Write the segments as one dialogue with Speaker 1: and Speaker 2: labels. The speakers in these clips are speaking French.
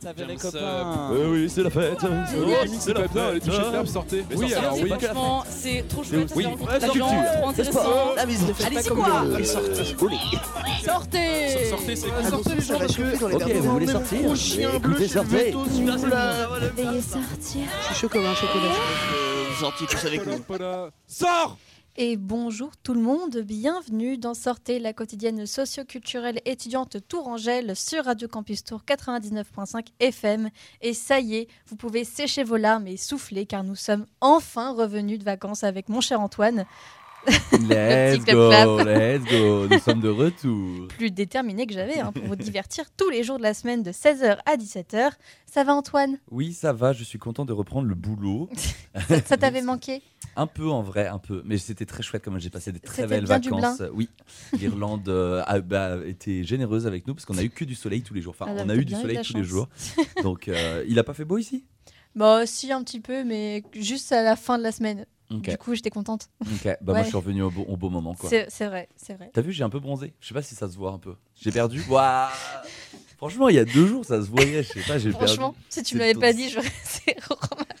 Speaker 1: fête avec les copains.
Speaker 2: euh,
Speaker 3: oui, c'est la fête.
Speaker 2: c'est la fête.
Speaker 4: les touches clap, sortez.
Speaker 2: Mais
Speaker 4: Oui,
Speaker 2: sortez,
Speaker 4: alors
Speaker 2: c'est
Speaker 4: oui.
Speaker 2: la
Speaker 5: Franchement, c'est trop chouette,
Speaker 3: Oui. la culture,
Speaker 5: trop intéressant. Allez, c'est quoi
Speaker 4: Sortez.
Speaker 5: Sortez
Speaker 4: Sortez, c'est
Speaker 1: Ah,
Speaker 5: Sortez les gens parce que
Speaker 3: Ok, vous voulez sortir Écoutez, sortez.
Speaker 6: Veuillez sortir.
Speaker 7: Je suis chaud comme un chocolat.
Speaker 1: Sortis tous avec nous.
Speaker 4: Sors
Speaker 6: Et bonjour tout le monde, bienvenue dans Sortez, la quotidienne socio-culturelle étudiante Tourangelle sur Radio Campus Tour 99.5 FM. Et ça y est, vous pouvez sécher vos larmes et souffler car nous sommes enfin revenus de vacances avec mon cher Antoine,
Speaker 3: Let's go, let's go. Nous sommes de retour.
Speaker 6: plus déterminé que j'avais hein, pour vous divertir tous les jours de la semaine de 16h à 17h. Ça va Antoine?
Speaker 3: Oui, ça va. Je suis content de reprendre le boulot.
Speaker 6: Ça, ça t'avait manqué?
Speaker 3: Un peu en vrai, un peu. Mais c'était très chouette comme j'ai passé des très belles vacances. Oui, l'Irlande euh, a bah, été généreuse avec nous parce qu'on a eu que du soleil tous les jours. Enfin,
Speaker 6: Ah,
Speaker 3: on
Speaker 6: t'as
Speaker 3: a eu du soleil tous les jours. Donc, euh, il a pas fait beau ici?
Speaker 6: Bah si un petit peu, mais juste à la fin de la semaine. Du coup j'étais contente.
Speaker 3: Bah, moi, je suis revenu au beau, au beau moment. quoi.
Speaker 6: C'est vrai, c'est vrai.
Speaker 3: T'as vu, j'ai un peu bronzé. Je sais pas si ça se voit un peu. J'ai perdu. Waouh Franchement, il y a deux jours, ça se voyait. Je sais pas, j'ai perdu.
Speaker 6: Franchement, si tu me l'avais pas dit, j'aurais remarqué.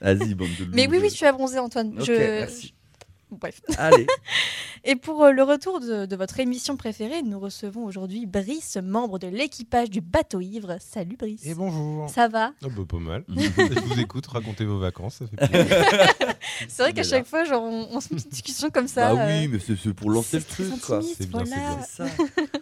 Speaker 3: Vas-y, bande de
Speaker 6: Mais oui, oui, tu as bronzé, Antoine. Je-
Speaker 3: merci.
Speaker 6: Bref.
Speaker 3: Allez.
Speaker 6: Et pour euh, le retour de, de votre émission préférée, nous recevons aujourd'hui Brice, membre de l'équipage du bateau ivre. Salut Brice.
Speaker 4: Et bonjour.
Speaker 6: Ça va?
Speaker 4: Oh bah, pas mal. Je vous écoute, racontez vos vacances.
Speaker 6: C'est vrai qu'à chaque fois, genre, on, on se met une discussion comme ça. euh,
Speaker 3: oui, mais c'est pour lancer le truc,
Speaker 4: C'est bien, c'est
Speaker 6: voilà.
Speaker 4: bien.
Speaker 3: C'est.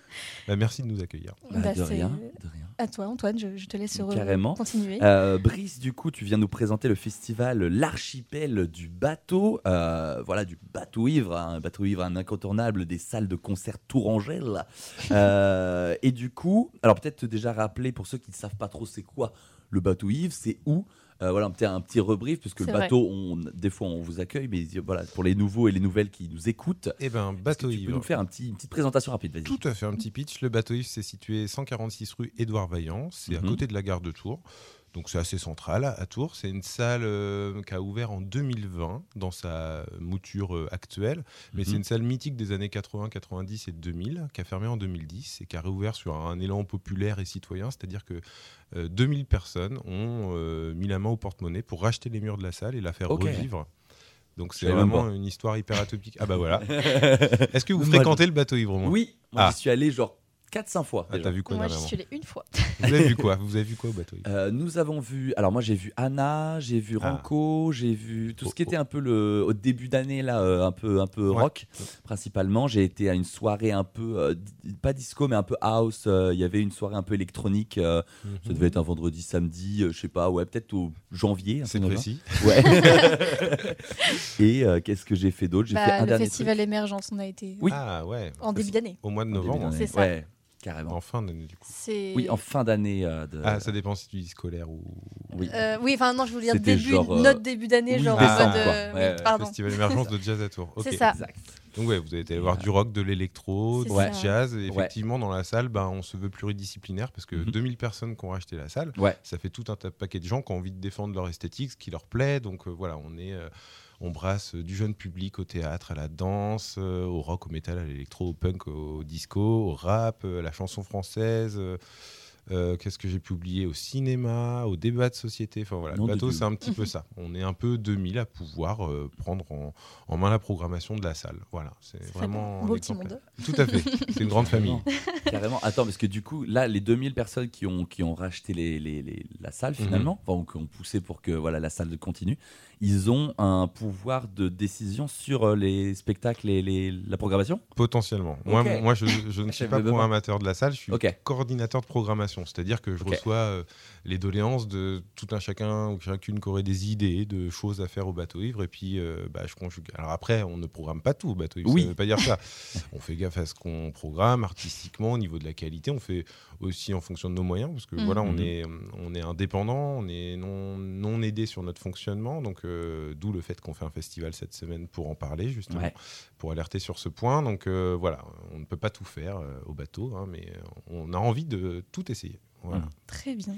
Speaker 4: Bah, merci de nous accueillir.
Speaker 3: Bah,
Speaker 6: Bah,
Speaker 3: de
Speaker 6: c'est
Speaker 3: rien, de rien.
Speaker 6: À toi, Antoine, je, je te laisse re-
Speaker 3: Carrément.
Speaker 6: continuer.
Speaker 3: Euh, Brice, du coup, tu viens nous présenter le festival L'archipel du bateau. Euh, voilà, du bateau ivre. hein. Un bateau ivre, un incontournable des salles de concert Tourangelle. Euh, et du coup, alors peut-être déjà rappeler pour ceux qui ne savent pas trop c'est quoi le bateau ivre, c'est où Euh, voilà, peut-être un petit rebrief, parce que le bateau, on, des fois, on vous accueille, mais voilà, pour les nouveaux et les nouvelles qui nous écoutent,
Speaker 4: Eh ben, bateau
Speaker 3: tu peux nous faire un petit, une petite présentation rapide, vas-y.
Speaker 4: Tout à fait, un petit pitch. Le bateau ivre, c'est situé 146 rue Édouard Vaillant. C'est à
Speaker 3: Mhm.
Speaker 4: côté de la gare de Tours. Donc c'est assez central à Tours. C'est une salle euh, qui a ouvert en 2020 dans sa mouture euh, actuelle. Mais
Speaker 3: Mhm.
Speaker 4: c'est une salle mythique des années 80, 90 et 2000 qui a fermé en 2010 et qui a réouvert sur un élan populaire et citoyen. C'est-à-dire que euh, 2000 personnes ont euh, mis la main au porte-monnaie pour racheter les murs de la salle et la faire revivre. Donc c'est vraiment une histoire hyper atopique. Ah bah voilà. Est-ce que vous fréquentez le bateau ivre
Speaker 3: Oui, moi
Speaker 4: Ah.
Speaker 3: j'y suis allé genre 4-5 fois.
Speaker 4: Ah, t'as vu quoi
Speaker 6: Moi, j'y suis allée une fois.
Speaker 4: Vous avez vu quoi Vous avez vu quoi au bateau
Speaker 3: Euh, nous avons vu, alors moi j'ai vu Anna, j'ai vu
Speaker 4: Ah.
Speaker 3: Ranco, j'ai vu tout
Speaker 4: Oh,
Speaker 3: ce qui était un peu le au début d'année là, euh, un peu un peu
Speaker 4: Ouais.
Speaker 3: rock principalement. J'ai été à une soirée un peu euh, pas disco mais un peu house. euh, Il y avait une soirée un peu électronique. euh, Ça devait être un vendredi, samedi, euh, je sais pas, ouais peut-être au janvier.
Speaker 4: C'est
Speaker 3: truc
Speaker 4: précis.
Speaker 3: Ouais. Et euh, qu'est-ce que j'ai fait d'autre? J'ai fait
Speaker 6: Bah,
Speaker 3: un
Speaker 6: le
Speaker 3: dernier
Speaker 6: festival Émergence, on a été
Speaker 3: Oui.
Speaker 4: Ah ouais.
Speaker 6: en début d'année.
Speaker 4: Au mois de
Speaker 3: truc.
Speaker 4: novembre.
Speaker 6: C'est ça.
Speaker 3: Ouais, carrément.
Speaker 4: En fin d'année du coup.
Speaker 3: Oui, en fin d'année. euh, de...
Speaker 4: Ah, ça dépend si tu dis scolaire ou.
Speaker 3: oui.
Speaker 6: Euh, oui, enfin non, je voulais dire début,
Speaker 3: genre, euh,
Speaker 6: notre début d'année,
Speaker 3: oui,
Speaker 6: genre mode.
Speaker 3: quoi.
Speaker 6: euh,
Speaker 3: Ouais,
Speaker 6: pardon.
Speaker 4: Festival émergence de jazz à Tours.
Speaker 6: C'est ça.
Speaker 3: Exact.
Speaker 4: Donc ouais, vous avez été voir du rock, de l'électro, du
Speaker 6: ça.
Speaker 4: jazz. Et effectivement, dans la salle, ben, on se veut pluridisciplinaire parce que
Speaker 3: Mhm.
Speaker 4: 2000 personnes qui ont racheté la salle,
Speaker 3: Ouais.
Speaker 4: ça fait tout un tas- paquet de gens qui ont envie de défendre leur esthétique, ce qui leur plaît. Donc euh, voilà, on est, euh, on brasse euh, du jeune public au théâtre, à la danse, euh, au rock, au métal, à l'électro, au punk, au disco, au rap, euh, à la chanson française. Euh, Qu'est-ce que j'ai pu oublier Au cinéma, au débat de société. Enfin voilà, le bateau, c'est un petit peu ça. On est un peu 2000 à pouvoir euh, prendre en, en main la programmation de la salle. Voilà, c'est vraiment.
Speaker 6: un beau petit monde.
Speaker 4: Tout à fait. C'est une grande famille.
Speaker 3: Carrément. Attends, parce que du coup, là, les 2000 personnes qui ont, qui ont racheté les, les- les- la salle, finalement, enfin, ou qui ont poussé pour que voilà, la salle continue, ils ont un pouvoir de décision sur euh, les spectacles et les, la programmation?
Speaker 4: Potentiellement. Moi, je, je ne suis pas programmateur de la salle, je suis coordinateur de programmation. C'est-à-dire que je reçois euh, les doléances de tout un chacun ou chacune qui aurait des idées de choses à faire au bateau ivre et puis euh, bah, je conjugue. Alors après, on ne programme pas tout au bateau ivre,
Speaker 3: Oui.
Speaker 4: ça ne veut pas dire ça. on fait gaffe à ce qu'on programme artistiquement au niveau de la qualité. On fait aussi en fonction de nos moyens parce que
Speaker 6: Mhm.
Speaker 4: voilà, on
Speaker 3: Mhm.
Speaker 4: est, on est indépendant, on est non, non aidé sur notre fonctionnement. Donc euh, d'où le fait qu'on fait un festival cette semaine pour en parler justement
Speaker 3: Ouais.
Speaker 4: pour alerter sur ce point. Donc euh, voilà, on ne peut pas tout faire euh, au bateau, hein, mais on a envie de tout essayer. Voilà.
Speaker 3: Mhm.
Speaker 6: Très bien.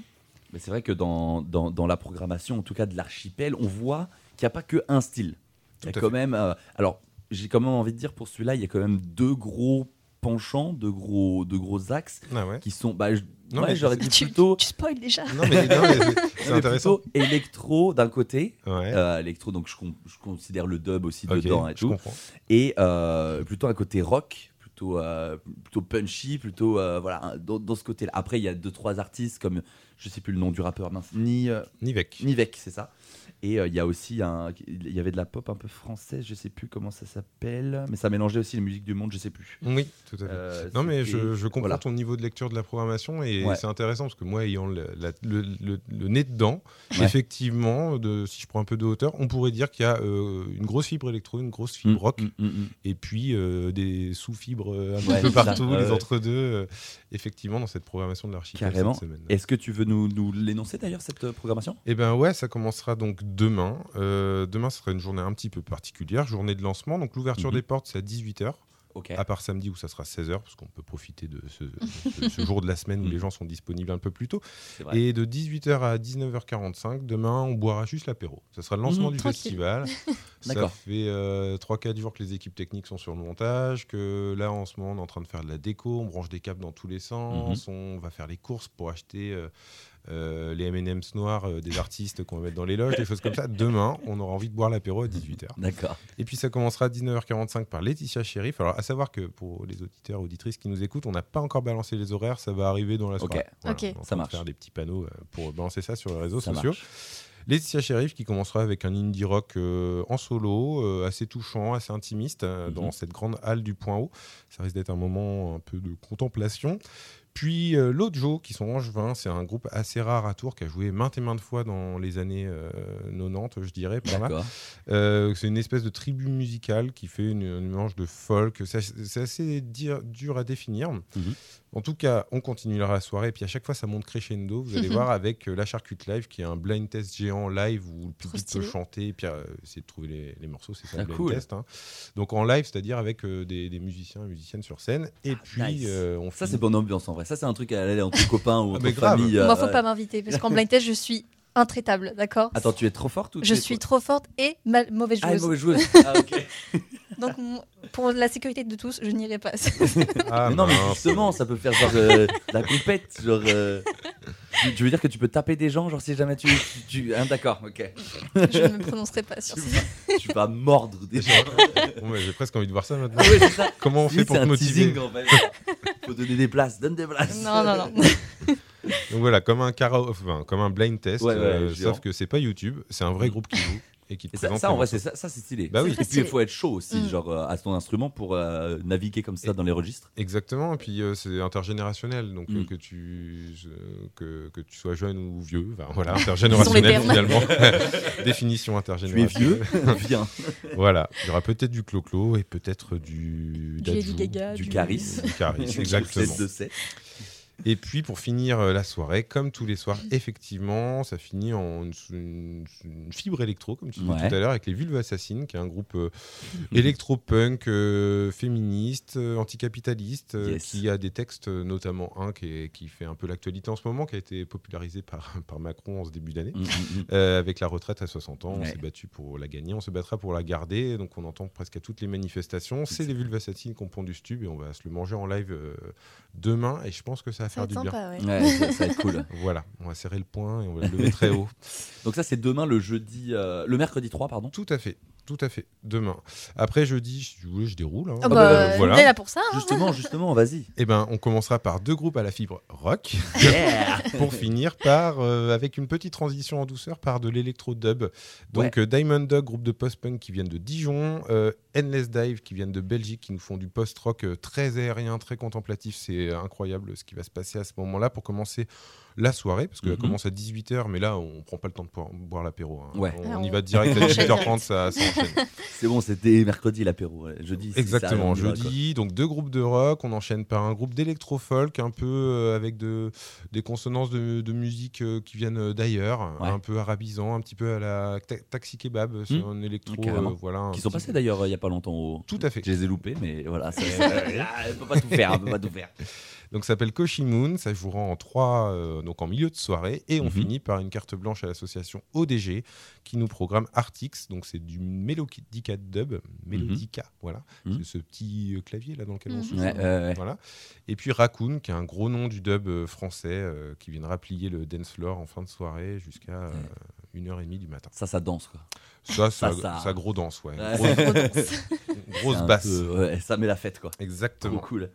Speaker 3: Mais c'est vrai que dans, dans, dans la programmation, en tout cas de l'archipel, on voit qu'il n'y a pas que un style. Il y a quand
Speaker 4: fait.
Speaker 3: même. euh, alors, j'ai quand même envie de dire pour celui-là, il y a quand même deux gros penchants, deux gros, deux gros axes
Speaker 4: Ah ouais.
Speaker 3: qui sont. Bah, je-
Speaker 4: Non,
Speaker 3: ouais,
Speaker 4: mais
Speaker 3: j'aurais dit
Speaker 6: Tu,
Speaker 3: plutôt.
Speaker 6: tu spoil déjà.
Speaker 4: Non, mais, non, mais c'est- intéressant.
Speaker 3: plutôt électro d'un côté,
Speaker 4: Ouais.
Speaker 3: euh, électro donc je, je considère le dub aussi dedans et tout,
Speaker 4: comprends.
Speaker 3: et euh, plutôt un côté rock, plutôt euh, plutôt punchy, plutôt voilà dans, dans ce côté-là. Après il y a deux trois artistes comme je sais plus le nom du rappeur, mince, ni
Speaker 4: Nivek.
Speaker 3: Nivek, c'est ça. Et euh, il y a aussi un, il y avait de la pop un peu française, je sais plus comment ça s'appelle, mais ça mélangeait aussi les musiques du monde, je sais plus.
Speaker 4: Oui, tout à fait.
Speaker 3: Euh,
Speaker 4: Non, mais je, je comprends
Speaker 3: voilà.
Speaker 4: ton niveau de lecture de la programmation et
Speaker 3: Ouais.
Speaker 4: c'est intéressant parce que moi, ayant le, la- le- le- le nez dedans,
Speaker 3: Ouais.
Speaker 4: effectivement, de, si je prends un peu de hauteur, on pourrait dire qu'il y a euh, une grosse fibre électro, une grosse fibre
Speaker 3: Mm,
Speaker 4: rock
Speaker 3: mm, mm,
Speaker 4: et puis des sous-fibres un
Speaker 3: Ouais,
Speaker 4: peu partout, les entre-deux, effectivement, dans cette programmation de l'archipel cette semaine.
Speaker 3: Est-ce que tu veux nous, nous l'énoncer d'ailleurs cette programmation?
Speaker 4: Eh ben ouais, ça commencera donc demain. Euh, demain, ce sera une journée un petit peu particulière, journée de lancement. Donc l'ouverture
Speaker 3: Mhm.
Speaker 4: des portes, c'est à 18h.
Speaker 3: Ok.
Speaker 4: à part samedi où ça sera 16h, parce qu'on peut profiter de ce, ce- ce jour de la semaine où les gens sont disponibles un peu plus tôt. Et de 18h à 19h45, demain, on boira juste l'apéro. Ça sera le lancement
Speaker 3: Mhm.
Speaker 4: du
Speaker 6: Tranquille.
Speaker 4: festival. ça fait 3-4 jours que les équipes techniques sont sur le montage, que là, en ce moment, on est en train de faire de la déco, on branche des câbles dans tous les sens,
Speaker 3: Mhm.
Speaker 4: on va faire les courses pour acheter... euh, euh, les M&M's noirs euh, des artistes qu'on va mettre dans les loges, des choses comme ça. Demain, on aura envie de boire l'apéro à 18h.
Speaker 3: D'accord.
Speaker 4: Et puis ça commencera à 19h45 par Laetitia Sheriff. Alors à savoir que pour les auditeurs auditrices qui nous écoutent, on n'a pas encore balancé les horaires, ça va arriver dans la
Speaker 3: Ok.
Speaker 4: soirée. Voilà,
Speaker 6: Ok.
Speaker 4: on est en train
Speaker 3: Ça marche.
Speaker 4: faire des petits panneaux euh, pour balancer ça sur les réseaux
Speaker 3: Ça
Speaker 4: sociaux.
Speaker 3: marche.
Speaker 4: Laetitia Sheriff qui commencera avec un indie rock euh, en solo, euh, assez touchant, assez intimiste, euh,
Speaker 3: Mhm.
Speaker 4: dans cette grande halle du Point Haut. Ça risque d'être un moment un peu de contemplation. Puis euh, qui sont angevins, c'est un groupe assez rare à Tours qui a joué maintes et maintes fois dans les années euh, 90, je dirais. Euh, c'est une espèce de tribu musicale qui fait une, une mélange de folk. C'est assez dur à définir.
Speaker 3: Mhm.
Speaker 4: En tout cas, on continuera la soirée. Et puis à chaque fois, ça monte crescendo. Vous allez voir avec euh, la Charcute Live, qui est un blind test géant live où le public peut chanter. Et puis euh, essayer de trouver les, les morceaux. C'est ça
Speaker 3: Ah,
Speaker 4: le blind
Speaker 3: cool.
Speaker 4: test. hein. Donc en live, c'est-à-dire avec euh, des, des musiciens et musiciennes sur scène. Et puis,
Speaker 3: nice.
Speaker 4: euh, on
Speaker 3: Ça,
Speaker 4: finit-
Speaker 3: c'est bonne ambiance en vrai. Ça, c'est un truc à aller entre copains ou
Speaker 4: Ah,
Speaker 3: entre
Speaker 4: grave.
Speaker 3: famille.
Speaker 6: Moi, faut pas m'inviter parce qu'en blind test, je suis intraitable, d'accord?
Speaker 3: Attends, tu es trop forte ou
Speaker 6: Je suis trop forte et mal- mauvaise
Speaker 3: Ah,
Speaker 6: joueuse.
Speaker 3: mauvaise joueuse. Ah, ok.
Speaker 6: Donc, pour la sécurité de tous, je n'irai pas.
Speaker 4: Ah,
Speaker 3: mais non, mais justement, ça peut faire genre euh, la compète. Genre, euh, tu, tu veux dire que tu peux taper des gens, genre si jamais tu. tu, tu- hein, D'accord, ok.
Speaker 6: je ne me prononcerai pas sur ça.
Speaker 3: tu vas mordre des gens.
Speaker 4: Bon, mais J'ai presque envie de voir ça maintenant.
Speaker 3: Ah ça.
Speaker 4: Comment on fait pour te motiver
Speaker 3: teasing en fait. Faut donner des places, donne des places.
Speaker 6: Non, non, non.
Speaker 4: Donc voilà, comme un, enfin, comme un blind test,
Speaker 3: Ouais, ouais,
Speaker 4: euh, sauf que c'est pas YouTube, c'est un vrai groupe qui joue et qui te
Speaker 3: Et ça,
Speaker 4: présente
Speaker 3: ça,
Speaker 4: les
Speaker 3: en vrai, c'est ça, ça c'est stylé.
Speaker 4: Bah oui.
Speaker 3: Et puis il faut être chaud aussi,
Speaker 6: Mm.
Speaker 3: genre euh, à ton instrument pour euh, naviguer comme ça
Speaker 4: Et-
Speaker 3: dans les registres.
Speaker 4: Exactement, et puis euh, c'est intergénérationnel, donc euh,
Speaker 3: Mm.
Speaker 4: que, tu, euh, que, que tu sois jeune ou vieux, enfin voilà, intergénérationnel finalement. Définition
Speaker 3: Tu es
Speaker 4: intergénérationnelle.
Speaker 3: vieux, viens.
Speaker 4: Voilà, il y aura peut-être du clo-clo et peut-être du.
Speaker 6: Du Gaga,
Speaker 3: du
Speaker 6: du
Speaker 3: Caris.
Speaker 4: Du Caris, exactement.
Speaker 3: 7 de 7.
Speaker 4: Et puis pour finir euh, la soirée, comme tous les soirs, effectivement, ça finit en une, une- une fibre électro, comme tu disais tout à l'heure, avec les Vulves Assassines, qui est un groupe euh, électro-punk, euh, féministe, euh, anticapitaliste, euh,
Speaker 3: Yes.
Speaker 4: qui a des textes, notamment un qui, est- qui fait un peu l'actualité en ce moment, qui a été popularisé par, par Macron en ce début d'année.
Speaker 3: Mm, mm, mm.
Speaker 4: Euh, avec la retraite à 60 ans, on s'est battu pour la gagner, on se battra pour la garder, donc on entend presque à toutes les manifestations. C'est les Vulves Assassines qui ont pondu ce tube et on va se le manger en live euh, demain et je pense que ça va
Speaker 6: Ça
Speaker 4: faire
Speaker 6: va
Speaker 4: du
Speaker 6: être
Speaker 4: bien.
Speaker 6: sympa, ouais.
Speaker 3: Ouais, ça, ça va être cool.
Speaker 4: Voilà, on va serrer le poing et on va le lever très haut.
Speaker 3: Donc ça c'est demain le jeudi, euh, le mercredi 3 pardon.
Speaker 4: Tout à fait, tout à fait. Demain. Après jeudi, si vous voulez, je déroule. hein.
Speaker 6: Ah
Speaker 3: bah,
Speaker 6: bah,
Speaker 4: voilà.
Speaker 6: on est là pour ça. hein.
Speaker 3: Justement, justement, vas-y.
Speaker 4: Eh ben, on commencera par deux groupes à la fibre rock
Speaker 3: Yeah
Speaker 4: pour finir par euh, avec une petite transition en douceur par de l'électro dub. Donc euh, Diamond Dog, groupe de post-punk qui viennent de Dijon, euh, Endless Dive qui viennent de Belgique, qui nous font du post-rock très aérien, très contemplatif. C'est incroyable ce qui va se passer à ce moment-là pour commencer la soirée, parce qu'elle
Speaker 3: Mhm.
Speaker 4: commence à 18h, mais là on prend pas le temps de boire, boire l'apéro. hein.
Speaker 3: Ouais.
Speaker 4: On,
Speaker 6: Ah,
Speaker 4: on y va direct à
Speaker 6: on enchaîne
Speaker 4: 18h30, ça, ça enchaîne.
Speaker 3: C'est bon, c'était mercredi l'apéro. ouais. Jeudi. c'est
Speaker 4: Exactement,
Speaker 3: ça,
Speaker 4: jeudi, donc deux groupes de rock, on enchaîne par un groupe d'électro-folk, un peu euh, avec de, des consonances de, de musique euh, qui viennent euh, d'ailleurs,
Speaker 3: Ouais.
Speaker 4: un peu arabisant, un petit peu à la ta- Taxi Kebab, euh, c'est
Speaker 3: Hmm.
Speaker 4: un électro, euh, voilà.
Speaker 3: Qui sont
Speaker 4: petit-
Speaker 3: passés d'ailleurs euh, il y a pas longtemps au.
Speaker 4: Tout à fait.
Speaker 3: Je les ai loupés, mais voilà. Ça, Ah, on peut pas tout faire, on peut pas tout faire.
Speaker 4: Donc ça s'appelle Koshi Moon, ça jouera en trois, euh, donc en milieu de soirée. Et on
Speaker 3: Mhm.
Speaker 4: finit par une carte blanche à l'association ODG qui nous programme Artix, donc c'est du Melodica Dub, Melodica, voilà,
Speaker 3: Mhm.
Speaker 4: c'est ce petit euh, clavier là dans lequel on
Speaker 6: Mhm.
Speaker 3: Ouais, ouais, ouais.
Speaker 4: Voilà. Et puis Raccoon, qui est un gros nom du dub euh, français, euh, qui viendra plier le dance floor en fin de soirée jusqu'à euh, une heure et demie du matin.
Speaker 3: Ça, ça danse quoi.
Speaker 4: Ça, ça,
Speaker 3: ça-
Speaker 4: ça gros danse, ouais.
Speaker 3: Ouais.
Speaker 4: Grosse, grosse basse.
Speaker 3: peu- ouais, ça met la fête quoi. Trop
Speaker 4: Exactement.
Speaker 3: cool.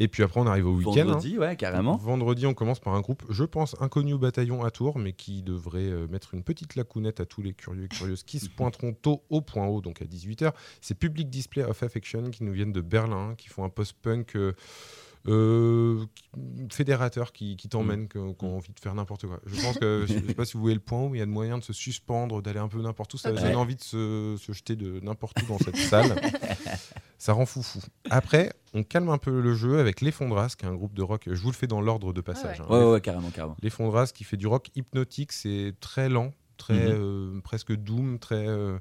Speaker 4: Et puis après, on arrive au week-end. hein.
Speaker 3: Vendredi, ouais, carrément.
Speaker 4: Vendredi, on commence par un groupe, je pense, inconnu au bataillon à Tours, mais qui devrait euh, mettre une petite lacounette à tous les curieux et curieuses qui se pointeront tôt au point haut, donc à 18h. C'est Public Display of Affection qui nous viennent de Berlin, qui font un post-punk euh, euh, fédérateur qui, qui t'emmène,
Speaker 3: Mm.
Speaker 4: qui ont envie de faire n'importe quoi. Je pense que, je sais pas si vous voyez le point haut, mais il y a de moyen de se suspendre, d'aller un peu n'importe où. Ça donne envie de se, se jeter de n'importe où dans cette salle. Ça rend foufou. Après, on calme un peu le jeu avec Les Fondras, qui est un groupe de rock. Je vous le fais dans l'ordre de passage.
Speaker 6: ouais.
Speaker 4: hein.
Speaker 3: Ouais, ouais, ouais, carrément, carrément.
Speaker 4: Les Fondras qui fait du rock hypnotique, c'est très lent, très
Speaker 3: Mhm.
Speaker 4: euh, presque doom, très euh,